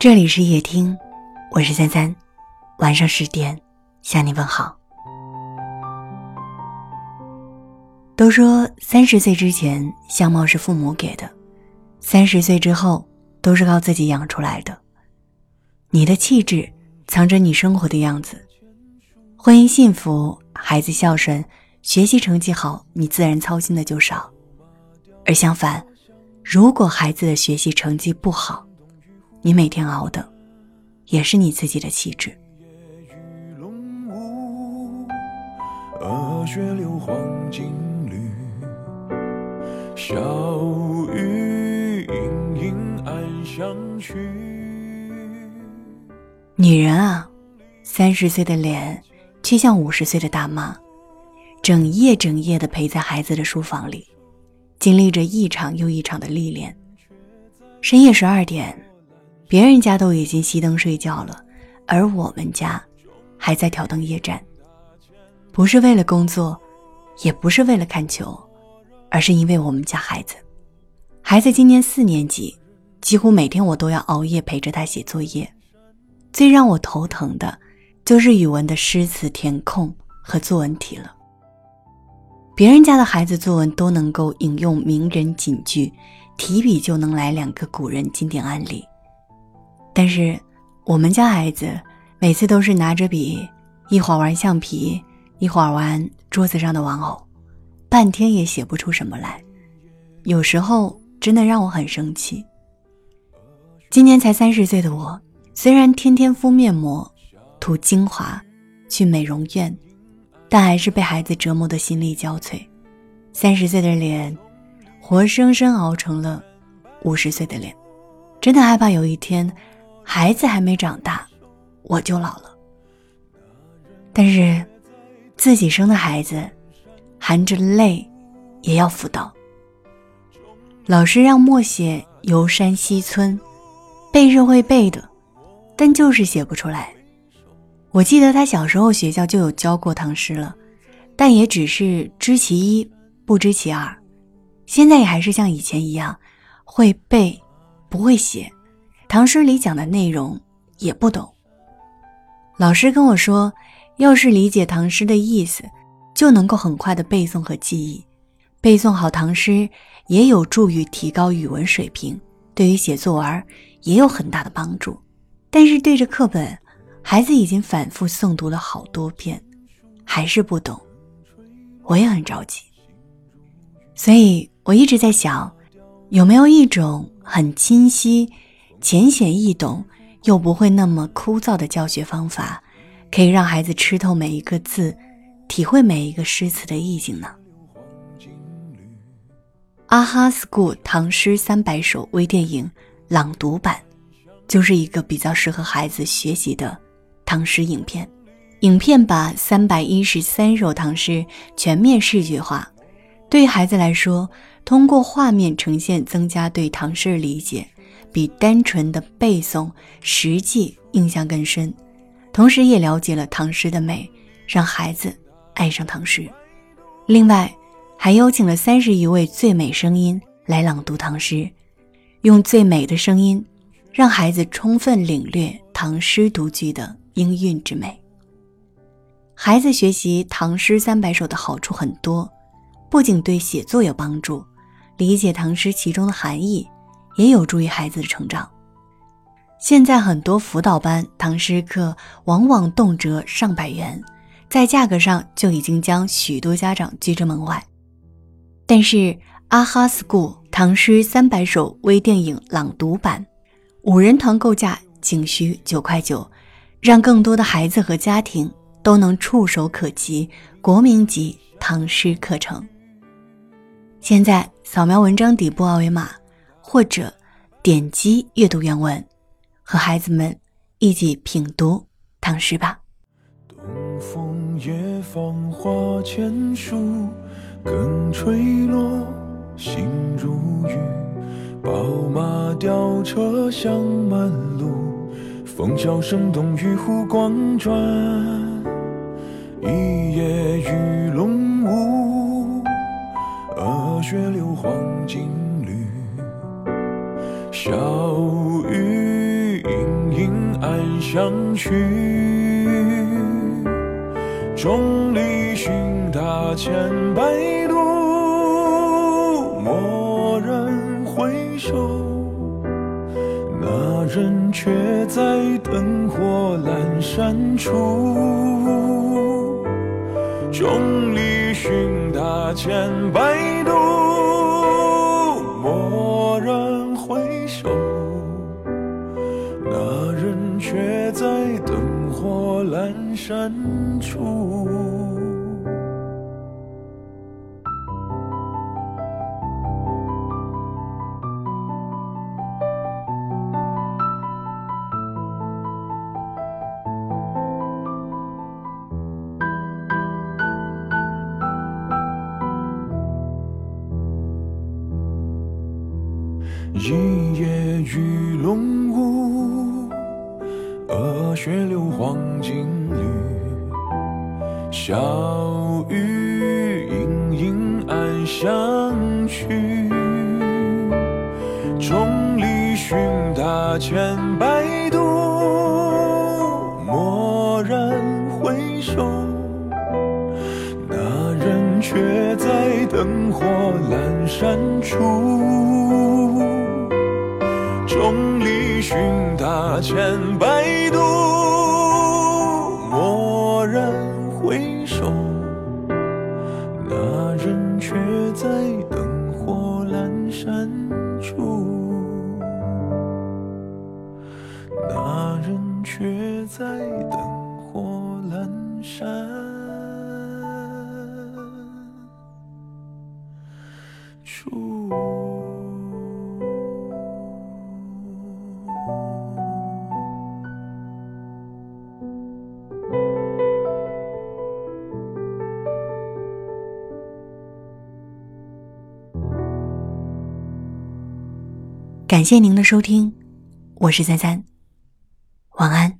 这里是夜听，我是三三，晚上十点向你问好。都说三十岁之前相貌是父母给的，三十岁之后都是靠自己养出来的。你的气质藏着你生活的样子，婚姻幸福，孩子孝顺，学习成绩好，你自然操心的就少。而相反，如果孩子的学习成绩不好，你每天熬的，也是你自己的气质。女人啊，三十岁的脸，却像五十岁的大妈，整夜整夜的陪在孩子的书房里，经历着一场又一场的历练。深夜十二点。别人家都已经熄灯睡觉了，而我们家还在挑灯夜战。不是为了工作，也不是为了看球，而是因为我们家孩子。孩子今年四年级，几乎每天我都要熬夜陪着他写作业。最让我头疼的，就是语文的诗词填空和作文题了。别人家的孩子作文都能够引用名人警句，提笔就能来两个古人经典案例。但是，我们家孩子每次都是拿着笔，一会儿玩橡皮，一会儿玩桌子上的玩偶，半天也写不出什么来。有时候真的让我很生气。今年才三十岁的我，虽然天天敷面膜、涂精华、去美容院，但还是被孩子折磨得心力交瘁。三十岁的脸，活生生熬成了五十岁的脸，真的害怕有一天。孩子还没长大，我就老了。但是，自己生的孩子，含着泪，也要辅导。老师让默写“游山西村”，背是会背的，但就是写不出来。我记得他小时候学校就有教过唐诗了，但也只是知其一，不知其二。现在也还是像以前一样，会背，不会写。唐诗里讲的内容也不懂。老师跟我说，要是理解唐诗的意思，就能够很快的背诵和记忆。背诵好唐诗也有助于提高语文水平，对于写作文也有很大的帮助。但是对着课本，孩子已经反复诵读了好多遍，还是不懂，我也很着急。所以我一直在想，有没有一种很清晰。浅显易懂又不会那么枯燥的教学方法，可以让孩子吃透每一个字，体会每一个诗词的意境呢。阿哈 school 唐诗三百首微电影朗读版，就是一个比较适合孩子学习的唐诗影片。影片把三百一十三首唐诗全面视觉化，对于孩子来说，通过画面呈现，增加对唐诗的理解。比单纯的背诵实际印象更深，同时也了解了唐诗的美，让孩子爱上唐诗。另外，还邀请了三十余位最美声音来朗读唐诗，用最美的声音，让孩子充分领略唐诗独具的音韵之美。孩子学习唐诗三百首的好处很多，不仅对写作有帮助，理解唐诗其中的含义。也有助于孩子的成长。现在很多辅导班唐诗课往往动辄上百元，在价格上就已经将许多家长拒之门外。但是阿哈 school 唐诗三百首微电影朗读版，五人堂购价仅需九块九，让更多的孩子和家庭都能触手可及国民级唐诗课程。现在扫描文章底部二维码。或者点击阅读原文，和孩子们一起品读唐诗吧。东风夜放花千树，更吹落，星如雨。宝马雕车香满路，风箫声动，玉壶光转。一夜鱼龙舞，鹅血柳黄金。小雨。相去。众里寻他千百度，蓦然回首，那人却在灯火阑珊处。众里寻他千百度，回首，那人却在灯火阑珊处。一夜鱼龙舞，鹅血流黄金缕。小雨盈盈暗香去，众里寻他千百度，蓦然回首，那人却在灯火阑珊处。众里寻他千百度，蓦然回首，那人却在灯火阑珊处，那人却在感谢您的收听，我是三三，晚安。